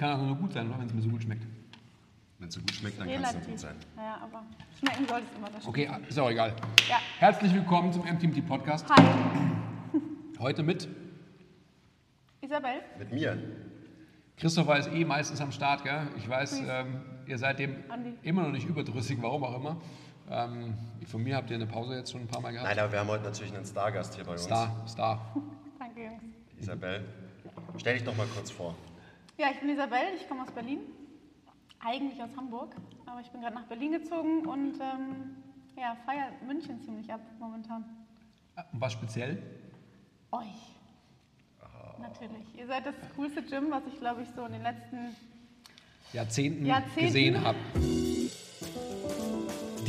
kann auch nur gut sein, wenn es mir so gut schmeckt. Wenn es so gut schmeckt, dann kann es so gut sein. Ja, aber schmecken soll es immer. Das. Okay, ist auch egal. Ja. Herzlich willkommen zum MTMT Podcast. Hi, Heute mit Isabel. Mit mir. Christopher ist eh meistens am Start, gell? Ich weiß, ähm, ihr seid dem Andi. immer noch nicht überdrüssig, warum auch immer. Ähm, von mir habt ihr eine Pause jetzt schon ein paar Mal gehabt. Nein, aber wir haben heute natürlich einen Stargast hier bei uns. Star, Star. Danke, Jungs. Isabel. Stell dich doch mal kurz vor. Ja, ich bin Isabel, ich komme aus Berlin. Eigentlich aus Hamburg, aber ich bin gerade nach Berlin gezogen und ähm, ja, feiere München ziemlich ab momentan. Und was speziell? Euch. Natürlich. Ihr seid das coolste Gym, was ich glaube ich so in den letzten Jahrzehnten, Jahrzehnten. gesehen habe.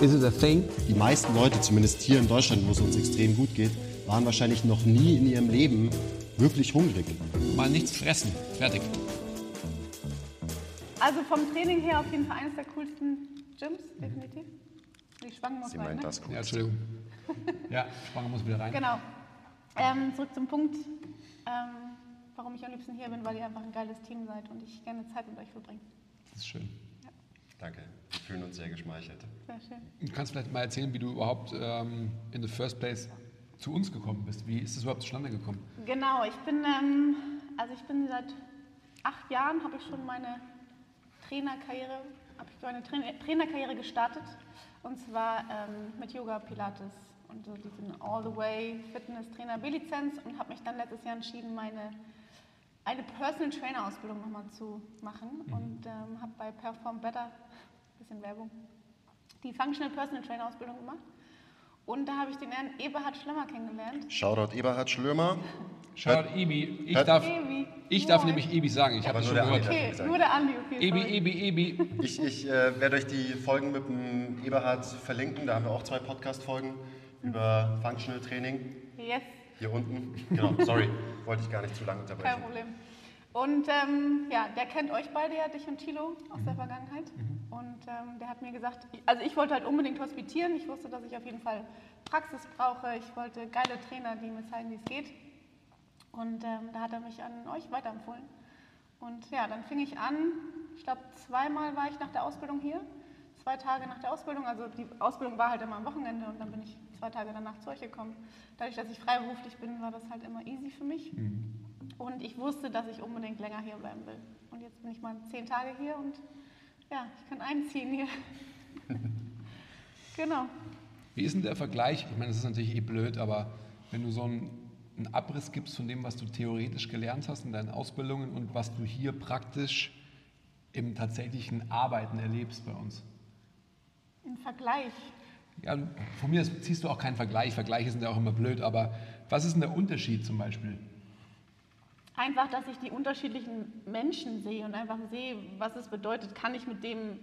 Is it a thing? Die meisten Leute, zumindest hier in Deutschland, wo es uns extrem gut geht, waren wahrscheinlich noch nie in ihrem Leben wirklich hungrig. Mal nichts fressen. Fertig. Also vom Training her auf jeden Fall eines der coolsten Gyms, definitiv. Die Schwangen muss Sie rein, meint ne? das gut. Ja, Entschuldigung. Ja, Spange muss wieder rein. Genau. Ähm, zurück zum Punkt, ähm, warum ich am liebsten hier bin, weil ihr einfach ein geiles Team seid und ich gerne Zeit mit euch verbringe. Das ist schön. Danke. Wir fühlen uns sehr geschmeichelt. Sehr schön. Du kannst vielleicht mal erzählen, wie du überhaupt ähm, in the first place zu uns gekommen bist. Wie ist das überhaupt zustande gekommen? Genau, ich bin, ähm, also ich bin seit acht Jahren, habe ich schon meine Trainerkarriere, habe ich meine Trainer Trainerkarriere gestartet. Und zwar ähm, mit Yoga, Pilates und so diesen All-the-Way Fitness-Trainer B-Lizenz und habe mich dann letztes Jahr entschieden, meine eine Personal Trainer Ausbildung nochmal zu machen und ähm, habe bei Perform Better, bisschen Werbung, die Functional Personal Trainer Ausbildung gemacht. Und da habe ich den Herrn Eberhard Schlemmer kennengelernt. Shoutout Eberhard Schlömer. Schaut, Ebi. Ich darf, Ebi. ich darf Moin. nämlich Ebi sagen. Ich habe nur schon der gehört. Andi. Okay, nur der Andi, okay. Ebi, sorry. Ebi, Ebi. Ich, ich äh, werde euch die Folgen mit dem Eberhard verlinken. Da haben wir auch zwei Podcast-Folgen über Functional Training. Yes, Hier unten. Genau, sorry. Wollte ich gar nicht zu lange kein unterbrechen. Problem. Und ähm, ja, der kennt euch beide ja, dich und Thilo, aus der Vergangenheit. Und ähm, der hat mir gesagt, also ich wollte halt unbedingt hospitieren. Ich wusste, dass ich auf jeden Fall Praxis brauche. Ich wollte geile Trainer, die mir zeigen, wie es geht. Und ähm, da hat er mich an euch weiterempfohlen. Und ja, dann fing ich an. Ich glaube, zweimal war ich nach der Ausbildung hier. Zwei Tage nach der Ausbildung. Also die Ausbildung war halt immer am Wochenende und dann bin ich zwei Tage danach zu euch gekommen. Dadurch, dass ich freiberuflich bin, war das halt immer easy für mich. Und ich wusste, dass ich unbedingt länger hier bleiben will. Und jetzt bin ich mal zehn Tage hier und ja, ich kann einziehen hier. genau. Wie ist denn der Vergleich? Ich meine, das ist natürlich eh blöd, aber wenn du so einen, einen Abriss gibst von dem, was du theoretisch gelernt hast in deinen Ausbildungen und was du hier praktisch im tatsächlichen Arbeiten erlebst bei uns. Im Vergleich. Ja, von mir ziehst du auch keinen Vergleich. Vergleiche sind ja auch immer blöd, aber was ist denn der Unterschied zum Beispiel? Einfach, dass ich die unterschiedlichen Menschen sehe und einfach sehe, was es bedeutet. Kann ich mit dem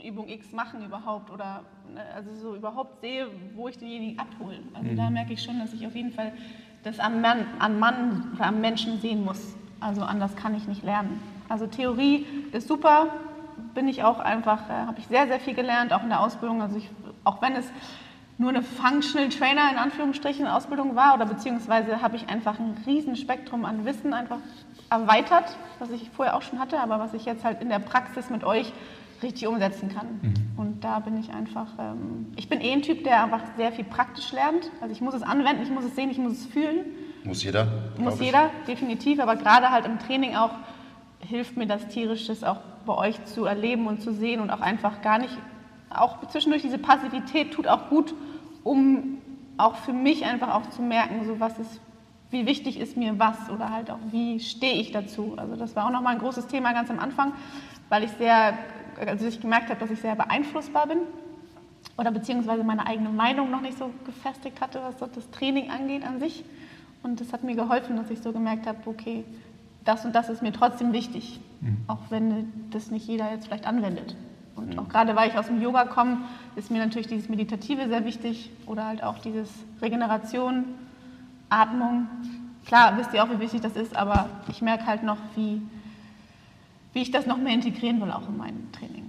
Übung X machen überhaupt? Oder ne, also so überhaupt sehe, wo ich denjenigen abhole. Also da merke ich schon, dass ich auf jeden Fall das am Mann, am Mann oder am Menschen sehen muss. Also anders kann ich nicht lernen. Also Theorie ist super, bin ich auch einfach, äh, habe ich sehr, sehr viel gelernt, auch in der Ausbildung. Also ich, auch wenn es nur eine Functional Trainer in Anführungsstrichen Ausbildung war oder beziehungsweise habe ich einfach ein riesen Spektrum an Wissen einfach erweitert, was ich vorher auch schon hatte, aber was ich jetzt halt in der Praxis mit euch richtig umsetzen kann. Und da bin ich einfach, ähm, ich bin eh ein Typ, der einfach sehr viel praktisch lernt. Also ich muss es anwenden, ich muss es sehen, ich muss es fühlen. Muss jeder. Muss ich. jeder, definitiv, aber gerade halt im Training auch hilft mir das Tierisches auch bei euch zu erleben und zu sehen und auch einfach gar nicht, auch zwischendurch diese Passivität tut auch gut, um auch für mich einfach auch zu merken, so was ist, wie wichtig ist mir was oder halt auch wie stehe ich dazu. Also das war auch nochmal ein großes Thema ganz am Anfang, weil ich sehr, also ich gemerkt habe, dass ich sehr beeinflussbar bin oder beziehungsweise meine eigene Meinung noch nicht so gefestigt hatte, was das Training angeht an sich. Und das hat mir geholfen, dass ich so gemerkt habe, okay, das und das ist mir trotzdem wichtig, auch wenn das nicht jeder jetzt vielleicht anwendet. Und mhm. auch gerade weil ich aus dem Yoga komme, ist mir natürlich dieses Meditative sehr wichtig oder halt auch dieses Regeneration, Atmung. Klar, wisst ihr auch, wie wichtig das ist, aber ich merke halt noch, wie, wie ich das noch mehr integrieren will, auch in mein Training.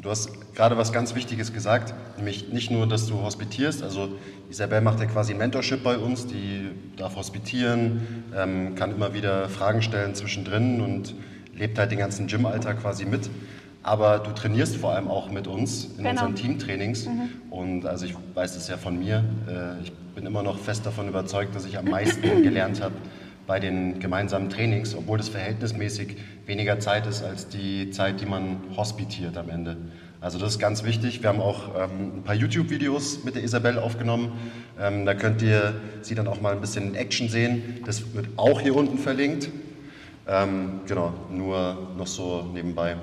Du hast gerade was ganz Wichtiges gesagt, nämlich nicht nur, dass du hospitierst, also Isabel macht ja quasi Mentorship bei uns, die darf hospitieren, ähm, kann immer wieder Fragen stellen zwischendrin und lebt halt den ganzen Gym-Alltag quasi mit. Aber du trainierst vor allem auch mit uns in genau. unseren Teamtrainings. Mhm. Und also ich weiß es ja von mir. Äh, ich bin immer noch fest davon überzeugt, dass ich am meisten gelernt habe bei den gemeinsamen Trainings, obwohl das verhältnismäßig weniger Zeit ist als die Zeit, die man hospitiert am Ende. Also das ist ganz wichtig. Wir haben auch ähm, ein paar YouTube-Videos mit der Isabel aufgenommen. Ähm, da könnt ihr sie dann auch mal ein bisschen in Action sehen. Das wird auch hier unten verlinkt. Ähm, genau, nur noch so nebenbei.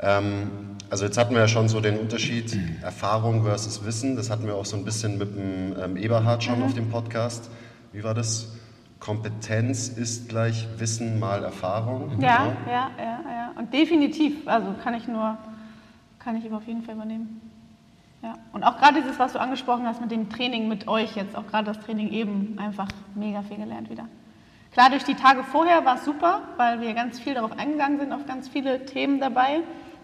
Ähm, also jetzt hatten wir ja schon so den Unterschied Erfahrung versus Wissen. Das hatten wir auch so ein bisschen mit dem ähm, Eberhard schon mhm. auf dem Podcast. Wie war das? Kompetenz ist gleich Wissen mal Erfahrung. Ja, genau. ja, ja, ja. Und definitiv, also kann ich nur, kann ich auf jeden Fall übernehmen. Ja. Und auch gerade dieses, was du angesprochen hast mit dem Training mit euch jetzt, auch gerade das Training eben, einfach mega viel gelernt wieder. Klar, durch die Tage vorher war es super, weil wir ganz viel darauf eingegangen sind, auf ganz viele Themen dabei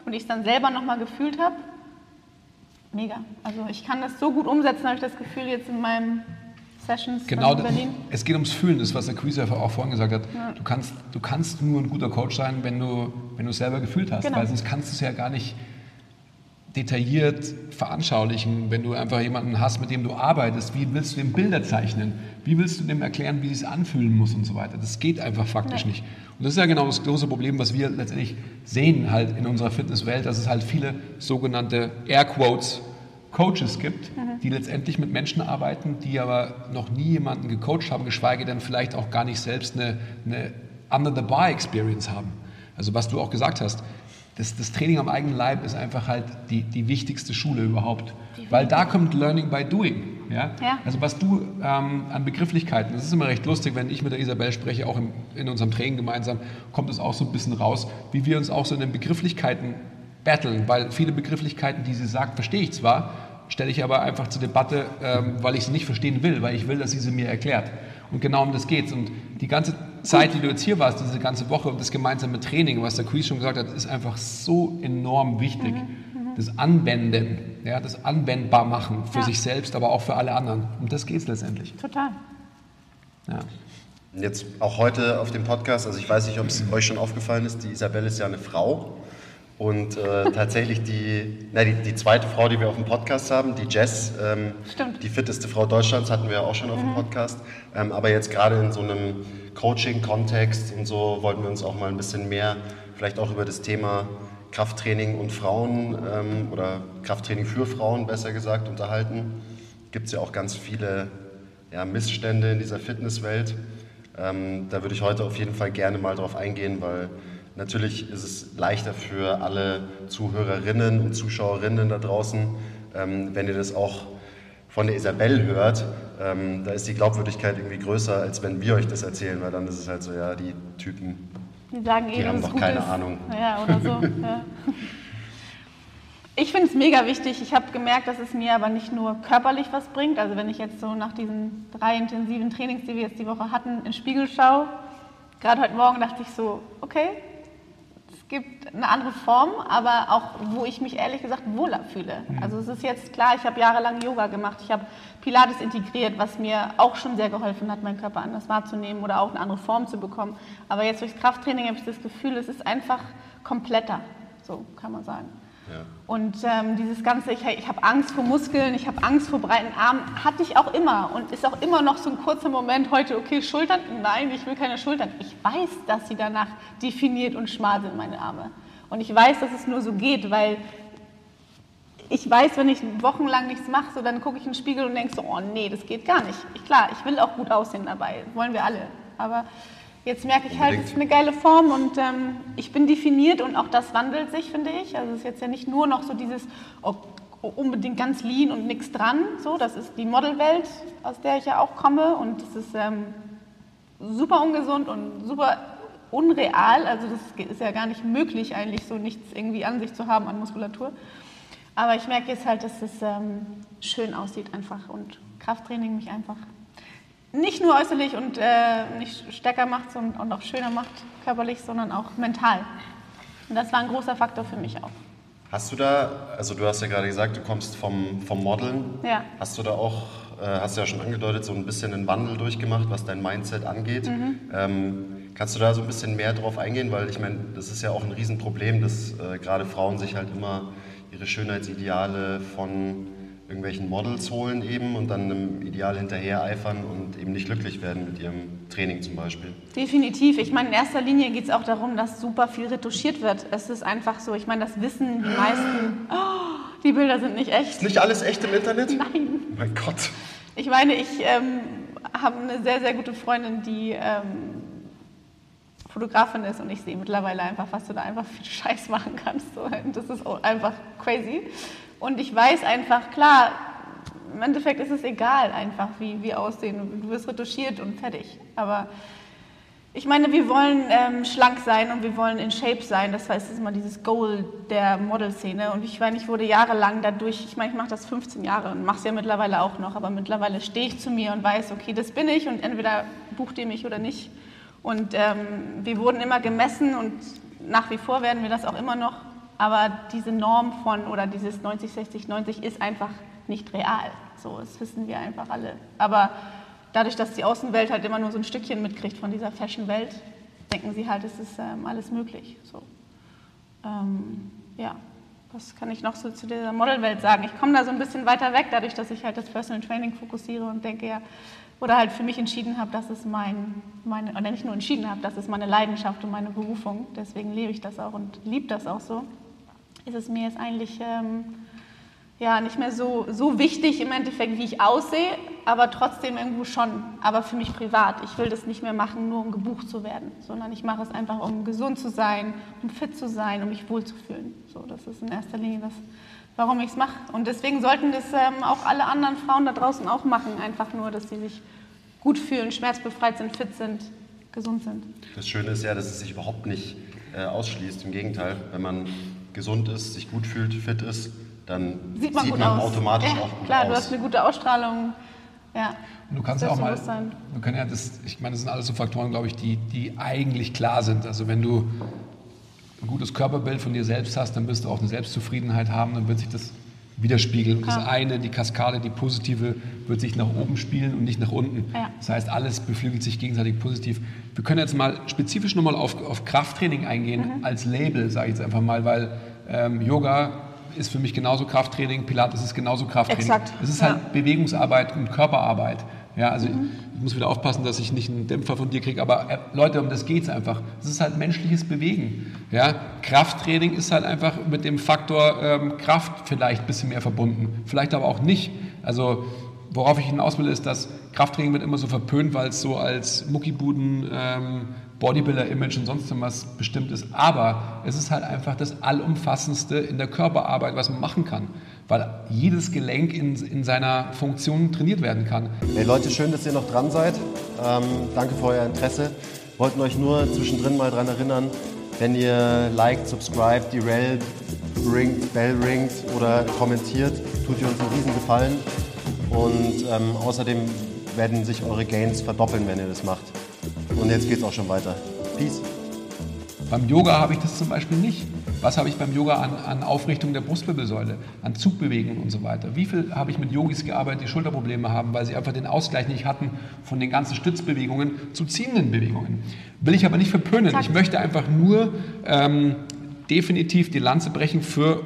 und ich es dann selber nochmal gefühlt habe. Mega. Also ich kann das so gut umsetzen, habe ich das Gefühl, jetzt in meinem Sessions genau, in Berlin. Es geht ums Fühlen, das was der Quiz auch vorhin gesagt hat. Ja. Du, kannst, du kannst nur ein guter Coach sein, wenn du, wenn du es selber gefühlt hast, genau. weil sonst kannst du es ja gar nicht detailliert veranschaulichen, wenn du einfach jemanden hast, mit dem du arbeitest. Wie willst du dem Bilder zeichnen? Wie willst du dem erklären, wie es anfühlen muss und so weiter? Das geht einfach faktisch ja. nicht. Und das ist ja genau das große Problem, was wir letztendlich sehen halt in unserer Fitnesswelt, dass es halt viele sogenannte Airquotes Coaches gibt, mhm. die letztendlich mit Menschen arbeiten, die aber noch nie jemanden gecoacht haben, geschweige denn vielleicht auch gar nicht selbst eine, eine Under-the-Bar-Experience haben. Also was du auch gesagt hast, das, das, Training am eigenen Leib ist einfach halt die, die wichtigste Schule überhaupt. Weil da kommt Learning by Doing. Ja? ja. Also was du ähm, an Begrifflichkeiten, das ist immer recht lustig, wenn ich mit der Isabel spreche, auch im, in unserem Training gemeinsam, kommt es auch so ein bisschen raus, wie wir uns auch so in den Begrifflichkeiten battlen, weil viele Begrifflichkeiten, die sie sagt, verstehe ich zwar, stelle ich aber einfach zur Debatte, ähm, weil ich sie nicht verstehen will, weil ich will, dass sie sie mir erklärt. Und genau um das geht es. Und die ganze Zeit, die du jetzt hier warst, diese ganze Woche und das gemeinsame Training, was der Quiz schon gesagt hat, ist einfach so enorm wichtig. Mhm. Das Anwenden, ja, das Anwendbar machen für ja. sich selbst, aber auch für alle anderen. Um das geht es letztendlich. Total. Ja. Jetzt auch heute auf dem Podcast, also ich weiß nicht, ob es euch schon aufgefallen ist, die Isabelle ist ja eine Frau. Und äh, tatsächlich die, na, die, die, zweite Frau, die wir auf dem Podcast haben, die Jess, ähm, die fitteste Frau Deutschlands, hatten wir auch schon auf mhm. dem Podcast. Ähm, aber jetzt gerade in so einem Coaching-Kontext und so wollten wir uns auch mal ein bisschen mehr vielleicht auch über das Thema Krafttraining und Frauen ähm, oder Krafttraining für Frauen besser gesagt unterhalten. Gibt es ja auch ganz viele ja, Missstände in dieser Fitnesswelt. Ähm, da würde ich heute auf jeden Fall gerne mal drauf eingehen, weil Natürlich ist es leichter für alle Zuhörerinnen und Zuschauerinnen da draußen, ähm, wenn ihr das auch von der Isabel hört. Ähm, da ist die Glaubwürdigkeit irgendwie größer, als wenn wir euch das erzählen, weil dann ist es halt so, ja, die Typen, die, sagen eh, die haben doch keine ist. Ahnung. Ja, oder so. ja. Ich finde es mega wichtig. Ich habe gemerkt, dass es mir aber nicht nur körperlich was bringt. Also wenn ich jetzt so nach diesen drei intensiven Trainings, die wir jetzt die Woche hatten, in den Spiegel schaue, gerade heute Morgen dachte ich so, okay, gibt eine andere Form, aber auch, wo ich mich ehrlich gesagt wohler fühle. Mhm. Also es ist jetzt klar, ich habe jahrelang Yoga gemacht, ich habe Pilates integriert, was mir auch schon sehr geholfen hat, meinen Körper anders wahrzunehmen oder auch eine andere Form zu bekommen. Aber jetzt durchs Krafttraining habe ich das Gefühl, es ist einfach kompletter, so kann man sagen. Und ähm, dieses ganze, ich, ich habe Angst vor Muskeln, ich habe Angst vor breiten Armen, hatte ich auch immer und ist auch immer noch so ein kurzer Moment heute, okay, Schultern, nein, ich will keine Schultern. Ich weiß, dass sie danach definiert und schmal sind, meine Arme. Und ich weiß, dass es nur so geht, weil ich weiß, wenn ich wochenlang nichts mache, so, dann gucke ich in den Spiegel und denke so, oh nee, das geht gar nicht. Ich, klar, ich will auch gut aussehen dabei, wollen wir alle. Aber Jetzt merke ich halt, es ist eine geile Form und ähm, ich bin definiert und auch das wandelt sich, finde ich. Also es ist jetzt ja nicht nur noch so dieses oh, unbedingt ganz lean und nichts dran. So, das ist die Modelwelt, aus der ich ja auch komme und es ist ähm, super ungesund und super unreal. Also das ist ja gar nicht möglich, eigentlich so nichts irgendwie an sich zu haben an Muskulatur. Aber ich merke jetzt halt, dass es ähm, schön aussieht einfach und Krafttraining mich einfach nicht nur äußerlich und äh, nicht stärker macht sondern, und auch schöner macht körperlich, sondern auch mental. Und das war ein großer Faktor für mich auch. Hast du da, also du hast ja gerade gesagt, du kommst vom, vom Modeln. Ja. Hast du da auch, äh, hast du ja schon angedeutet, so ein bisschen einen Wandel durchgemacht, was dein Mindset angeht. Mhm. Ähm, kannst du da so ein bisschen mehr drauf eingehen? Weil ich meine, das ist ja auch ein Riesenproblem, dass äh, gerade Frauen sich halt immer ihre Schönheitsideale von irgendwelchen Models holen eben und dann einem Ideal hinterher eifern und eben nicht glücklich werden mit ihrem Training zum Beispiel. Definitiv. Ich meine, in erster Linie geht es auch darum, dass super viel retuschiert wird. Es ist einfach so, ich meine, das wissen die meisten, oh, die Bilder sind nicht echt. Ist nicht alles echt im Internet? Nein. Mein Gott. Ich meine, ich ähm, habe eine sehr, sehr gute Freundin, die ähm, Fotografin ist und ich sehe mittlerweile einfach, was du da einfach viel Scheiß machen kannst. Das ist einfach crazy. Und ich weiß einfach, klar, im Endeffekt ist es egal einfach, wie wir aussehen. Du wirst retuschiert und fertig. Aber ich meine, wir wollen ähm, schlank sein und wir wollen in Shape sein. Das heißt, das ist immer dieses Goal der Modelszene. Und ich meine, ich wurde jahrelang dadurch, ich meine, ich mache das 15 Jahre und mache es ja mittlerweile auch noch, aber mittlerweile stehe ich zu mir und weiß, okay, das bin ich und entweder bucht ihr mich oder nicht. Und ähm, wir wurden immer gemessen und nach wie vor werden wir das auch immer noch. Aber diese Norm von oder dieses 90, 60, 90 ist einfach nicht real. So, das wissen wir einfach alle. Aber dadurch, dass die Außenwelt halt immer nur so ein Stückchen mitkriegt von dieser Fashion-Welt, denken sie halt, es ist ähm, alles möglich. So. Ähm, ja, was kann ich noch so zu dieser Modelwelt sagen? Ich komme da so ein bisschen weiter weg, dadurch, dass ich halt das Personal Training fokussiere und denke, ja, oder halt für mich entschieden habe, dass es mein, meine, oder nicht nur entschieden habe, das ist meine Leidenschaft und meine Berufung, deswegen lebe ich das auch und liebe das auch so, ist es mir jetzt eigentlich ähm, ja, nicht mehr so, so wichtig im Endeffekt, wie ich aussehe, aber trotzdem irgendwo schon, aber für mich privat. Ich will das nicht mehr machen, nur um gebucht zu werden, sondern ich mache es einfach, um gesund zu sein, um fit zu sein, um mich wohlzufühlen. So, das ist in erster Linie das, warum ich es mache. Und deswegen sollten das ähm, auch alle anderen Frauen da draußen auch machen, einfach nur, dass sie sich gut fühlen, schmerzbefreit sind, fit sind, gesund sind. Das Schöne ist ja, dass es sich überhaupt nicht äh, ausschließt. Im Gegenteil, wenn man gesund ist, sich gut fühlt, fit ist, dann sieht man, sieht man automatisch ja, auch gut klar, aus. Klar, du hast eine gute Ausstrahlung. Ja. Und du kannst ja auch mal, du kannst ja das, ich meine, das sind alles so Faktoren, glaube ich, die, die eigentlich klar sind. Also wenn du ein gutes Körperbild von dir selbst hast, dann wirst du auch eine Selbstzufriedenheit haben, dann wird sich das widerspiegeln. Und das eine, die Kaskade, die positive, wird sich nach oben spielen und nicht nach unten. Ja. Das heißt, alles beflügelt sich gegenseitig positiv. Wir können jetzt mal spezifisch nochmal auf, auf Krafttraining eingehen, mhm. als Label, sage ich jetzt einfach mal, weil ähm, Yoga ist für mich genauso Krafttraining, Pilates ist genauso Krafttraining. Exakt. Es ist halt Bewegungsarbeit und Körperarbeit. Ja, also mhm. ich muss wieder aufpassen, dass ich nicht einen Dämpfer von dir kriege, aber äh, Leute, um das geht es einfach. Es ist halt menschliches Bewegen. Ja? Krafttraining ist halt einfach mit dem Faktor ähm, Kraft vielleicht ein bisschen mehr verbunden, vielleicht aber auch nicht. Also worauf ich hinaus will, ist, dass Krafttraining wird immer so verpönt, weil es so als Muckibuden ähm, Bodybuilder-Image und sonst was bestimmt ist. Aber es ist halt einfach das Allumfassendste in der Körperarbeit, was man machen kann weil jedes Gelenk in, in seiner Funktion trainiert werden kann. Hey Leute, schön, dass ihr noch dran seid. Ähm, danke für euer Interesse. Wollten euch nur zwischendrin mal daran erinnern, wenn ihr liked, subscribt, die Rel ringt, Bell ringt oder kommentiert, tut ihr uns einen riesen Gefallen. Und ähm, außerdem werden sich eure Gains verdoppeln, wenn ihr das macht. Und jetzt geht's auch schon weiter. Peace. Beim Yoga habe ich das zum Beispiel nicht. Was habe ich beim Yoga an, an Aufrichtung der Brustwirbelsäule, an Zugbewegungen und so weiter? Wie viel habe ich mit Yogis gearbeitet, die Schulterprobleme haben, weil sie einfach den Ausgleich nicht hatten von den ganzen Stützbewegungen zu ziehenden Bewegungen? Will ich aber nicht verpönen. Ich möchte einfach nur ähm, definitiv die Lanze brechen für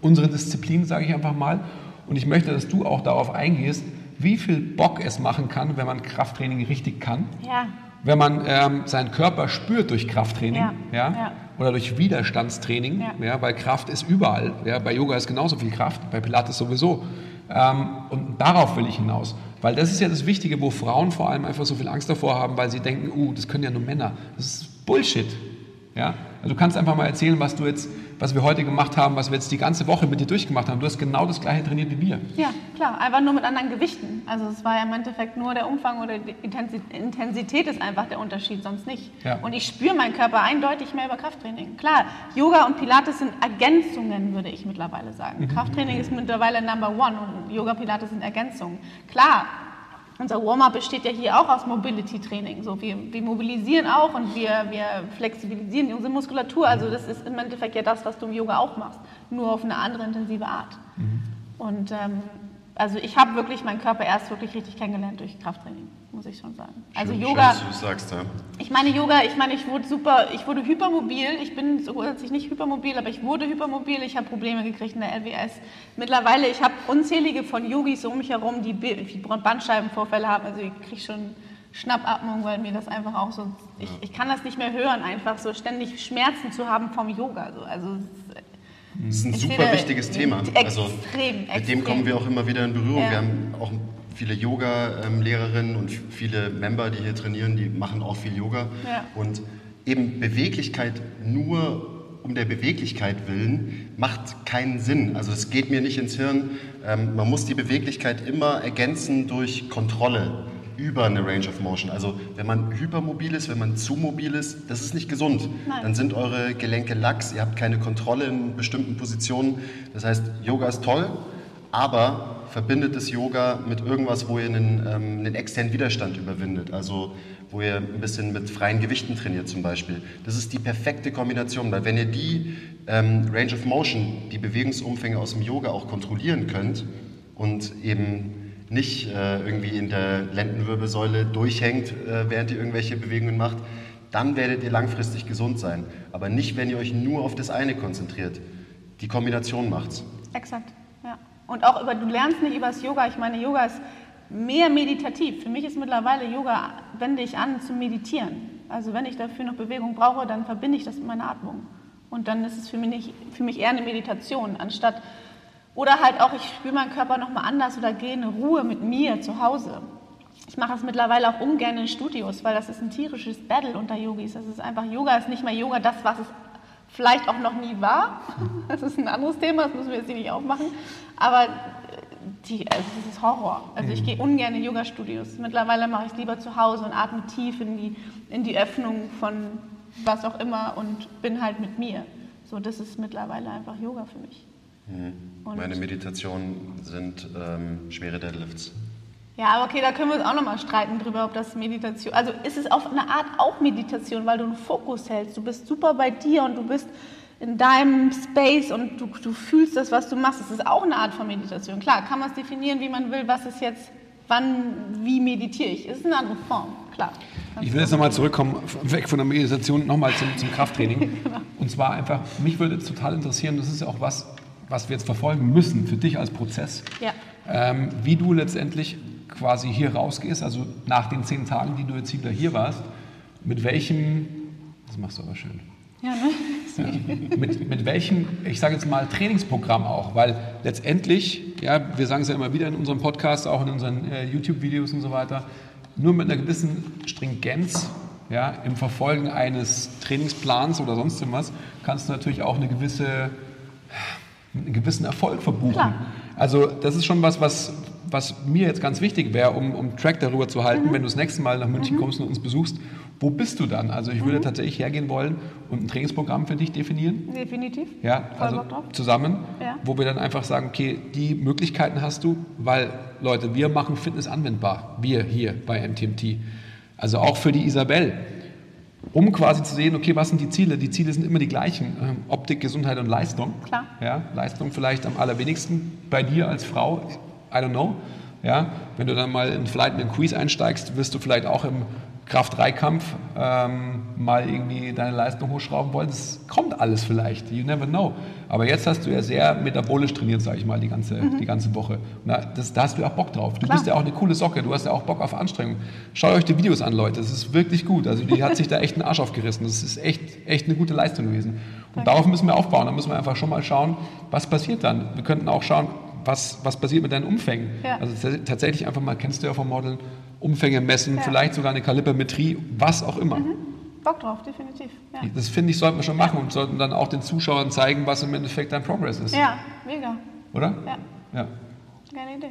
unsere Disziplin, sage ich einfach mal. Und ich möchte, dass du auch darauf eingehst, wie viel Bock es machen kann, wenn man Krafttraining richtig kann. Ja. Wenn man ähm, seinen Körper spürt durch Krafttraining. Ja. ja? ja oder durch Widerstandstraining, ja. ja. weil Kraft ist überall. Ja, bei Yoga ist genauso viel Kraft, bei Pilates sowieso. Ähm, und darauf will ich hinaus. Weil das ist ja das Wichtige, wo Frauen vor allem einfach so viel Angst davor haben, weil sie denken, uh, das können ja nur Männer. Das ist Bullshit. Ja? Also du kannst einfach mal erzählen, was du jetzt was wir heute gemacht haben, was wir jetzt die ganze Woche mit dir durchgemacht haben. Du hast genau das gleiche trainiert wie wir. Ja, klar, einfach nur mit anderen Gewichten. Also es war ja im Endeffekt nur der Umfang oder die Intensität ist einfach der Unterschied, sonst nicht. Ja. Und ich spüre meinen Körper eindeutig mehr über Krafttraining. Klar, Yoga und Pilates sind Ergänzungen, würde ich mittlerweile sagen. Mhm. Krafttraining ist mittlerweile Number One und Yoga, Pilates sind Ergänzungen. Klar, unser Warm-up besteht ja hier auch aus Mobility-Training. So, wir, wir mobilisieren auch und wir, wir flexibilisieren unsere Muskulatur. Also das ist im Endeffekt ja das, was du im Yoga auch machst, nur auf eine andere intensive Art. Mhm. Und ähm, also ich habe wirklich meinen Körper erst wirklich richtig kennengelernt durch Krafttraining, muss ich schon sagen. Also Schön, Yoga, Schön, dass du sagst, ja. ich meine Yoga, ich meine, ich wurde super, ich wurde hypermobil. Ich bin so grundsätzlich nicht hypermobil, aber ich wurde hypermobil. Ich habe Probleme gekriegt in der LWS. Mittlerweile, ich habe unzählige von Yogis um mich herum, die Bandscheibenvorfälle haben. Also ich kriege schon Schnappatmung, weil mir das einfach auch so, ich, ich kann das nicht mehr hören, einfach so ständig Schmerzen zu haben vom Yoga. So. Also es ist- Das ist ein Ich super wichtiges Thema. extrem, Also mit dem kommen wir auch immer wieder in Berührung. Ja. Wir haben auch viele Yoga-Lehrerinnen und viele Member, die hier trainieren, die machen auch viel Yoga. Ja. Und eben Beweglichkeit nur um der Beweglichkeit willen macht keinen Sinn. Also es geht mir nicht ins Hirn. Ähm, man muss die Beweglichkeit immer ergänzen durch Kontrolle über eine Range of Motion. Also wenn man hypermobil ist, wenn man zu mobil ist, das ist nicht gesund. Nein. Dann sind eure Gelenke lax, ihr habt keine Kontrolle in bestimmten Positionen. Das heißt, Yoga ist toll, aber verbindet das Yoga mit irgendwas, wo ihr einen, ähm, einen externen Widerstand überwindet. Also wo ihr ein bisschen mit freien Gewichten trainiert zum Beispiel. Das ist die perfekte Kombination, weil wenn ihr die ähm, Range of Motion, die Bewegungsumfänge aus dem Yoga auch kontrollieren könnt und eben nicht äh, irgendwie in der Lendenwirbelsäule durchhängt, äh, während ihr irgendwelche Bewegungen macht, dann werdet ihr langfristig gesund sein. Aber nicht, wenn ihr euch nur auf das eine konzentriert. Die Kombination macht's. Exakt, ja. Und auch über, du lernst nicht über das Yoga. Ich meine, Yoga ist mehr meditativ. Für mich ist mittlerweile Yoga, wende ich an zum Meditieren. Also wenn ich dafür noch Bewegung brauche, dann verbinde ich das mit meiner Atmung. Und dann ist es für mich, nicht, für mich eher eine Meditation, anstatt, oder halt auch, ich spüre meinen Körper nochmal anders oder gehe in Ruhe mit mir zu Hause. Ich mache das mittlerweile auch ungern in Studios, weil das ist ein tierisches Battle unter Yogis. Das ist einfach, Yoga ist nicht mehr Yoga, das, was es vielleicht auch noch nie war. Das ist ein anderes Thema, das müssen wir jetzt hier nicht aufmachen. Aber äh, die, also das ist Horror. Also ich gehe ungern in Yoga-Studios. Mittlerweile mache ich es lieber zu Hause und atme tief in die, in die Öffnung von was auch immer und bin halt mit mir. So, das ist mittlerweile einfach Yoga für mich. Und- Meine Meditationen sind ähm, schwere Deadlifts. Ja, aber okay, da können wir uns auch nochmal streiten drüber, ob das Meditation, also ist es auf eine Art auch Meditation, weil du einen Fokus hältst. Du bist super bei dir und du bist in deinem Space und du, du fühlst das, was du machst. Das ist auch eine Art von Meditation. Klar, kann man es definieren, wie man will, was ist jetzt, wann, wie meditiere ich. Es ist eine andere Form, klar. Ich will jetzt nochmal zurückkommen, weg von der Meditation, nochmal zum, zum Krafttraining. Und zwar einfach, mich würde jetzt total interessieren, das ist ja auch was, was wir jetzt verfolgen müssen für dich als Prozess, Ja. ähm, wie du letztendlich quasi hier rausgehst, also nach den zehn Tagen, die du jetzt wieder hier warst, mit welchem, das machst du aber schön, Ja, ne? mit, mit welchem, ich sage jetzt mal, Trainingsprogramm auch, weil letztendlich, ja, wir sagen es ja immer wieder in unserem Podcast, auch in unseren äh, YouTube-Videos und so weiter, nur mit einer gewissen Stringenz ja, im Verfolgen eines Trainingsplans oder sonst irgendwas kannst du natürlich auch eine gewisse, einen gewissen Erfolg verbuchen. Klar. Also das ist schon was, was, was mir jetzt ganz wichtig wäre, um, um Track darüber zu halten, wenn du das nächste Mal nach München kommst und uns besuchst. Wo bist du dann? Also ich würde tatsächlich hergehen wollen und ein Trainingsprogramm für dich definieren. Definitiv. Ja, also zusammen, Ja. wo wir dann einfach sagen, okay, die Möglichkeiten hast du, weil Leute, wir machen Fitness anwendbar, wir hier bei MTMT. Also auch für die Isabel, um quasi zu sehen, okay, was sind die Ziele? Die Ziele sind immer die gleichen, ähm, Optik, Gesundheit und Leistung. Klar. Ja, Leistung vielleicht am allerwenigsten bei dir als Frau, I don't know. Ja, wenn du dann mal in, vielleicht in den Quiz einsteigst, wirst du vielleicht auch im Kraft-3-Kampf ähm, mal irgendwie deine Leistung hochschrauben wollen. Das kommt alles vielleicht, you never know. Aber jetzt hast du ja sehr metabolisch trainiert, sage ich mal, die ganze, die ganze Woche. Na, das, da hast du ja auch Bock drauf. Du Mhm. Klar. bist ja auch eine coole Socke, du hast ja auch Bock auf Anstrengung. Schaut euch die Videos an, Leute, das ist wirklich gut. Also die hat sich da echt einen Arsch aufgerissen. Das ist echt, echt eine gute Leistung gewesen. Und darauf müssen wir aufbauen. Da müssen wir einfach schon mal schauen, was passiert dann. Wir könnten auch schauen, was, was passiert mit deinen Umfängen. Ja. Also tats- tatsächlich einfach mal, kennst du ja vom Modeln, Umfänge messen, Ja. vielleicht sogar eine Kalipermetrie, was auch immer. Bock drauf, definitiv. Ja, Das finde ich, sollten wir schon machen und sollten dann auch den Zuschauern zeigen, was im Endeffekt dein Progress ist. ja mega. Oder? Ja, Ja. geile Idee.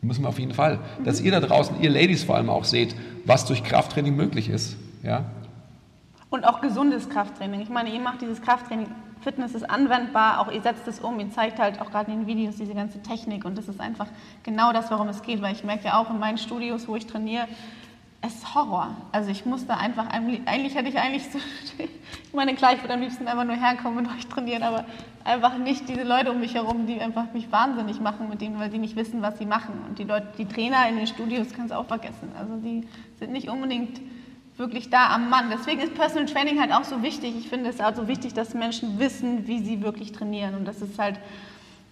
Müssen wir auf jeden Fall. Dass ihr da draußen, ihr Ladies vor allem auch seht, was durch Krafttraining möglich ist. Ja? Und auch gesundes Krafttraining. Ich meine, ihr macht dieses Krafttraining, Fitness ist anwendbar, auch ihr setzt es um, ihr zeigt halt auch gerade in den Videos diese ganze Technik und das ist einfach genau das, worum es geht, weil ich merke ja auch in meinen Studios, wo ich trainiere, es ist Horror. Also ich musste einfach, eigentlich hätte ich eigentlich so, ich meine, klar, ich würde am liebsten einfach nur herkommen und euch trainieren, aber einfach nicht diese Leute um mich herum, die einfach mich wahnsinnig machen mit denen, weil die nicht wissen, was sie machen. Und die Leute, die Trainer in den Studios, kannst du auch vergessen. Also die sind nicht unbedingt wirklich da am Mann. Deswegen ist Personal Training halt auch so wichtig. Ich finde es auch so wichtig, dass Menschen wissen, wie sie wirklich trainieren und dass es halt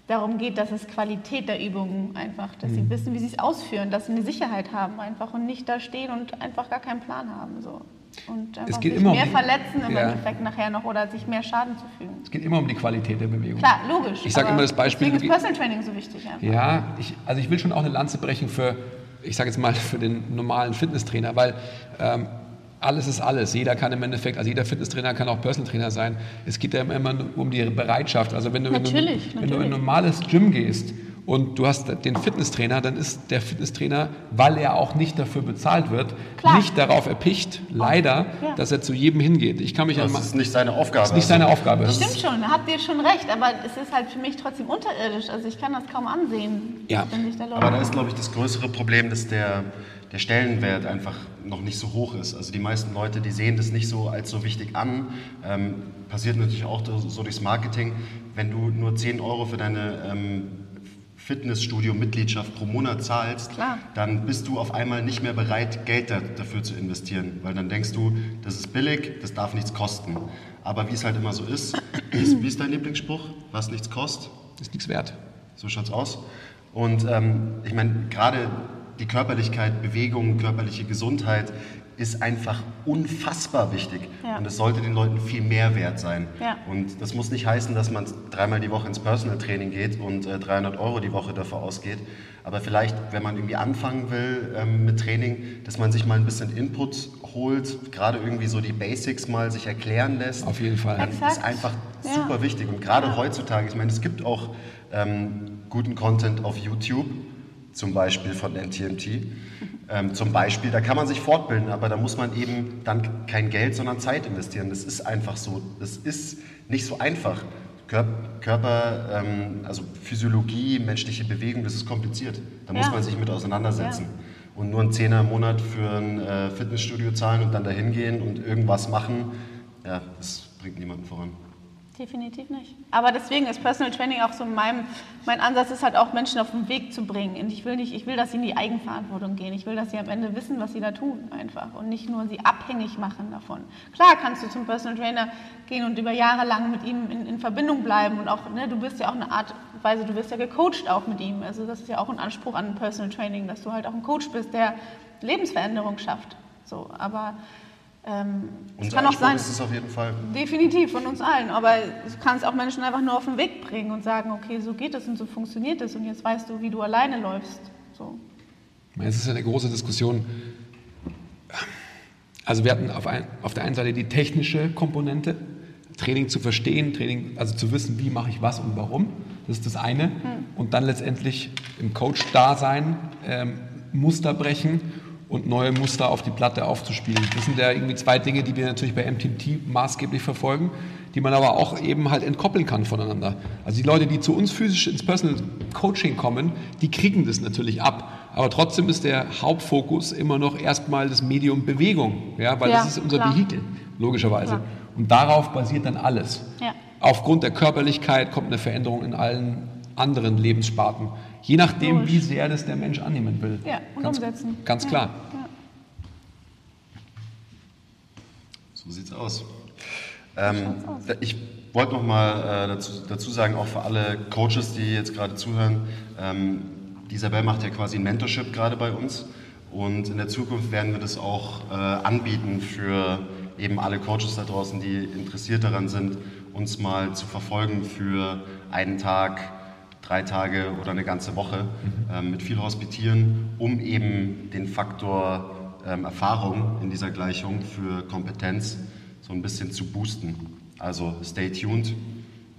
darum geht, dass es Qualität der Übungen einfach, dass sie wissen, wie sie es ausführen, dass sie eine Sicherheit haben einfach und nicht da stehen und einfach gar keinen Plan haben. So. Und einfach geht sich immer um mehr die- verletzen im Ja. Endeffekt nachher noch oder sich mehr Schaden zu fügen. Es geht immer um die Qualität der Bewegung. Klar, logisch. Ich sage immer das Beispiel, Deswegen ist Personal Training so wichtig einfach. Ja, ich, also ich will schon auch eine Lanze brechen für, ich sage jetzt mal, für den normalen Fitnesstrainer, weil ähm, alles ist alles. Jeder kann im Endeffekt, also jeder Fitnesstrainer kann auch Personal Trainer sein. Es geht ja immer nur um die Bereitschaft. Also wenn du, wenn du, Natürlich, wenn du in ein natürlich. normales Gym gehst und du hast den Fitnesstrainer, dann ist der Fitnesstrainer, weil er auch nicht dafür bezahlt wird, Klar. nicht darauf erpicht, leider, Ja. dass er zu jedem hingeht. Ich kann mich an Das ist nicht seine Aufgabe. Das ist nicht seine Aufgabe. Das Stimmt schon, da habt ihr schon recht, aber es ist halt für mich trotzdem unterirdisch. Also ich kann das kaum ansehen, Ja. da Leute... aber da ist, glaube ich, das größere Problem, dass der, der Stellenwert einfach noch nicht so hoch ist. Also die meisten Leute, die sehen das nicht so als so wichtig an. Ähm, passiert natürlich auch so durchs Marketing. Wenn du nur 10 Euro für deine ähm, Fitnessstudio-Mitgliedschaft pro Monat zahlst, Klar. dann bist du auf einmal nicht mehr bereit, Geld da, dafür zu investieren. Weil dann denkst du, das ist billig, das darf nichts kosten. Aber wie es halt immer so ist, ist wie ist dein Lieblingsspruch? Was nichts kostet, ist nichts wert. so schaut's aus. Und ähm, ich meine, gerade die Körperlichkeit, Bewegung, körperliche Gesundheit ist einfach unfassbar wichtig. Ja. Und es sollte den Leuten viel mehr wert sein. Ja. Und das muss nicht heißen, dass man dreimal die Woche ins Personal Training geht und äh, 300 Euro die Woche dafür ausgeht. Aber vielleicht, wenn man irgendwie anfangen will ähm, mit Training, dass man sich mal ein bisschen Input holt, gerade irgendwie so die Basics mal sich erklären lässt. Auf jeden Fall. Exakt. ist einfach Ja. super wichtig. Und gerade heutzutage, ich meine, es gibt auch ähm, guten Content auf YouTube, zum Beispiel von NTMT. Ähm, zum Beispiel, da kann man sich fortbilden, aber da muss man eben dann kein Geld, sondern Zeit investieren. Das ist einfach so. Das ist nicht so einfach. Kör- Körper, ähm, also Physiologie, menschliche Bewegung, das ist kompliziert. Da muss Ja. man sich mit auseinandersetzen. Und nur einen Zehner im Monat für ein äh, Fitnessstudio zahlen und dann dahin gehen und irgendwas machen, ja, das bringt niemanden voran. Definitiv nicht. Aber deswegen ist Personal Training auch so mein, mein Ansatz ist halt auch Menschen auf den Weg zu bringen. Und ich will nicht, ich will, dass sie in die Eigenverantwortung gehen. Ich will, dass sie am Ende wissen, was sie da tun einfach und nicht nur sie abhängig machen davon. Klar kannst du zum Personal Trainer gehen und über Jahre lang mit ihm in, in Verbindung bleiben und auch, ne, du bist ja auch eine Art Weise, du wirst ja gecoacht auch mit ihm. Also das ist ja auch ein Anspruch an Personal Training, dass du halt auch ein Coach bist, der Lebensveränderung schafft. So, aber ähm, es Unser kann auch sein, ist es auf jeden Fall. Definitiv, von uns allen. Aber du kannst auch Menschen einfach nur auf den Weg bringen und sagen, okay, so geht es und so funktioniert es und jetzt weißt du, wie du alleine läufst. So. Es ist ja eine große Diskussion. Also wir hatten auf, ein, auf der einen Seite die technische Komponente, Training zu verstehen, Training, also zu wissen, wie mache ich was und warum. Das ist das eine. Und dann letztendlich im Coach-Dasein ähm, Muster brechen und neue Muster auf die Platte aufzuspielen. Das sind ja irgendwie zwei Dinge, die wir natürlich bei MTMT maßgeblich verfolgen, die man aber auch eben halt entkoppeln kann voneinander. Also die Leute, die zu uns physisch ins Personal Coaching kommen, die kriegen das natürlich ab. Aber trotzdem ist der Hauptfokus immer noch erstmal das Medium Bewegung, ja, weil Ja, das ist unser klar. Vehikel, logischerweise. Klar. Und darauf basiert dann alles. Ja. Aufgrund der Körperlichkeit kommt eine Veränderung in allen anderen Lebenssparten. Je nachdem, Logisch. wie sehr das der Mensch annehmen will. Ja, und ganz, umsetzen. Ganz Ja, klar. Ja. So sieht's aus. Ähm, da- ich wollte noch mal äh, dazu, dazu sagen, auch für alle Coaches, die jetzt gerade zuhören, ähm, Isabel macht ja quasi ein Mentorship gerade bei uns und in der Zukunft werden wir das auch äh, anbieten für eben alle Coaches da draußen, die interessiert daran sind, uns mal zu verfolgen für einen Tag, drei Tage oder eine ganze Woche ähm, mit viel Hospitieren, um eben den Faktor ähm, Erfahrung in dieser Gleichung für Kompetenz so ein bisschen zu boosten. Also stay tuned.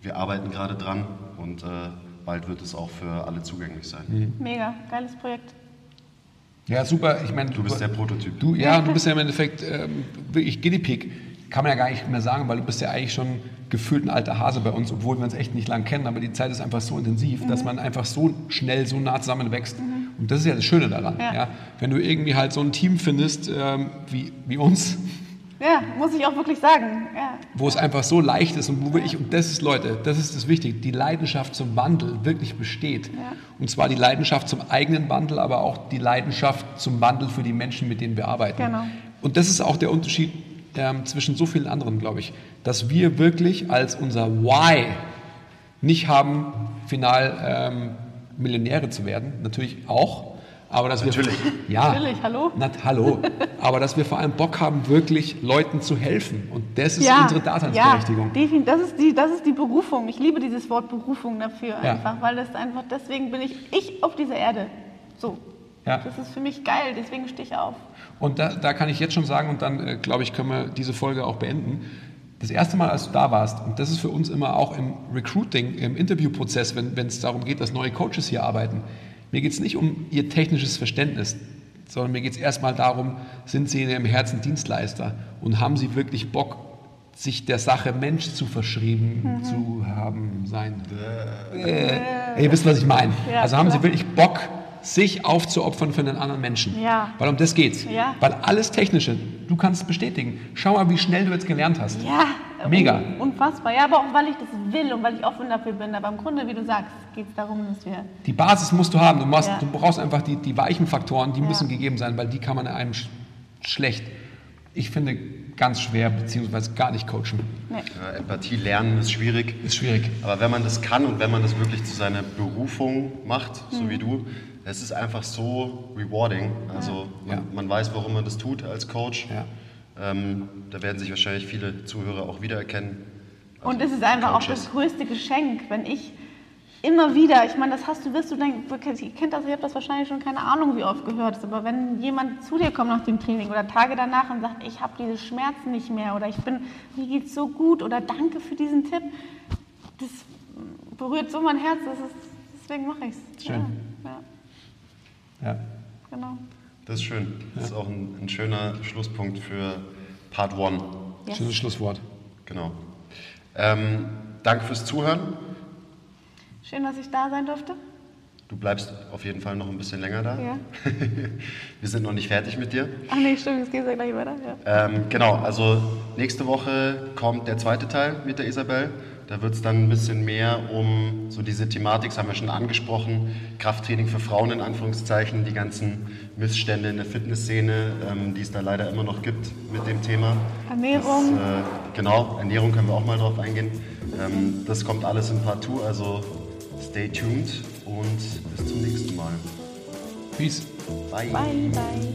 Wir arbeiten gerade dran und äh, bald wird es auch für alle zugänglich sein. Mega, geiles Projekt. Ja, super. Ich meine, Du bist der Prototyp. Du, ja, du bist ja im Endeffekt ähm, wirklich Guinea Pig. Kann man ja gar nicht mehr sagen, weil du bist ja eigentlich schon gefühlt ein alter Hase bei uns, obwohl wir uns echt nicht lang kennen. Aber die Zeit ist einfach so intensiv, dass man einfach so schnell, so nah zusammenwächst. Und das ist ja das Schöne daran. Ja. Ja. Wenn du irgendwie halt so ein Team findest ähm, wie, wie uns, Ja, muss ich auch wirklich sagen. Ja. wo es einfach so leicht ist und wo wirklich, und das ist, Leute, das ist das Wichtige, die Leidenschaft zum Wandel wirklich besteht. Ja. Und zwar die Leidenschaft zum eigenen Wandel, aber auch die Leidenschaft zum Wandel für die Menschen, mit denen wir arbeiten. Genau. Und das ist auch der Unterschied ähm, zwischen so vielen anderen, glaube ich, dass wir wirklich als unser Why nicht haben, final ähm, Millionäre zu werden, natürlich auch, aber dass Natürlich. wir ja, Natürlich, hallo? Na, hallo, aber dass wir vor allem Bock haben, wirklich Leuten zu helfen und das ist unsere Daseinsberechtigung. Ja, definitiv. Das ist, die, das ist die Berufung. Ich liebe dieses Wort Berufung dafür Ja. einfach, weil das einfach, deswegen bin ich ich auf dieser Erde. So. Ja. Das ist für mich geil, deswegen stehe ich auf. Und da, da kann ich jetzt schon sagen, und dann äh, glaube ich, können wir diese Folge auch beenden. Das erste Mal, als du da warst, und das ist für uns immer auch im Recruiting, im Interviewprozess, wenn es darum geht, dass neue Coaches hier arbeiten, mir geht es nicht um ihr technisches Verständnis, sondern mir geht es erstmal darum, sind sie in ihrem Herzen Dienstleister und haben sie wirklich Bock, sich der Sache Mensch zu verschrieben zu haben, sein. Äh, ihr wisst, was ich meine. Ja, also haben sie klar. wirklich Bock, sich aufzuopfern für einen anderen Menschen. Ja. Weil um das geht's. Ja. Weil alles Technische, du kannst es bestätigen. Schau mal, wie schnell du jetzt gelernt hast. Ja, Mega. un- Unfassbar. Ja, aber auch weil ich das will und weil ich offen dafür bin. Aber im Grunde, wie du sagst, geht es darum, dass wir. Die Basis musst du haben. Du, machst, Ja. du brauchst einfach die, die weichen Faktoren, die Ja. müssen gegeben sein, weil die kann man einem sch schlecht, ich finde, ganz schwer beziehungsweise gar nicht coachen. Nee. Ja, Empathie lernen ist schwierig. Ist schwierig. Aber wenn man das kann und wenn man das wirklich zu seiner Berufung macht, so Mhm. wie du, es ist einfach so rewarding. Also man, Ja. man weiß, warum man das tut als Coach. Ja. Ähm, da werden sich wahrscheinlich viele Zuhörer auch wiedererkennen. Also Und es ist einfach auch Coaches. das größte Geschenk, wenn ich immer wieder, ich meine, das hast du, wirst du denken, ihr kennt das, ihr habt das wahrscheinlich schon keine Ahnung, wie oft gehört, aber wenn jemand zu dir kommt nach dem Training oder Tage danach und sagt, ich habe diese Schmerzen nicht mehr oder ich bin, mir geht's so gut oder danke für diesen Tipp, das berührt so mein Herz, das ist, deswegen mache ich es. Schön. Ja, Ja. genau. Das ist schön. Das ist auch ein, ein schöner Schlusspunkt für Part 1. Yes. Schönes Schlusswort. Genau. Ähm, danke fürs Zuhören. Schön, dass ich da sein durfte. Du bleibst auf jeden Fall noch ein bisschen länger da. Ja. Wir sind noch nicht fertig mit dir. Ach nee, stimmt, es geht ja gleich weiter. Ja. Ähm, genau, also nächste Woche kommt der zweite Teil mit der Isabel. Da wird es dann ein bisschen mehr um so diese Thematik, das haben wir schon angesprochen, Krafttraining für Frauen in Anführungszeichen, die ganzen Missstände in der Fitnessszene, ähm, die es da leider immer noch gibt mit dem Thema. Ernährung. Das, äh, genau, Ernährung können wir auch mal drauf eingehen. Ähm, das kommt alles in Part 2, also stay tuned und bis zum nächsten Mal. Peace. Bye. Bye, bye.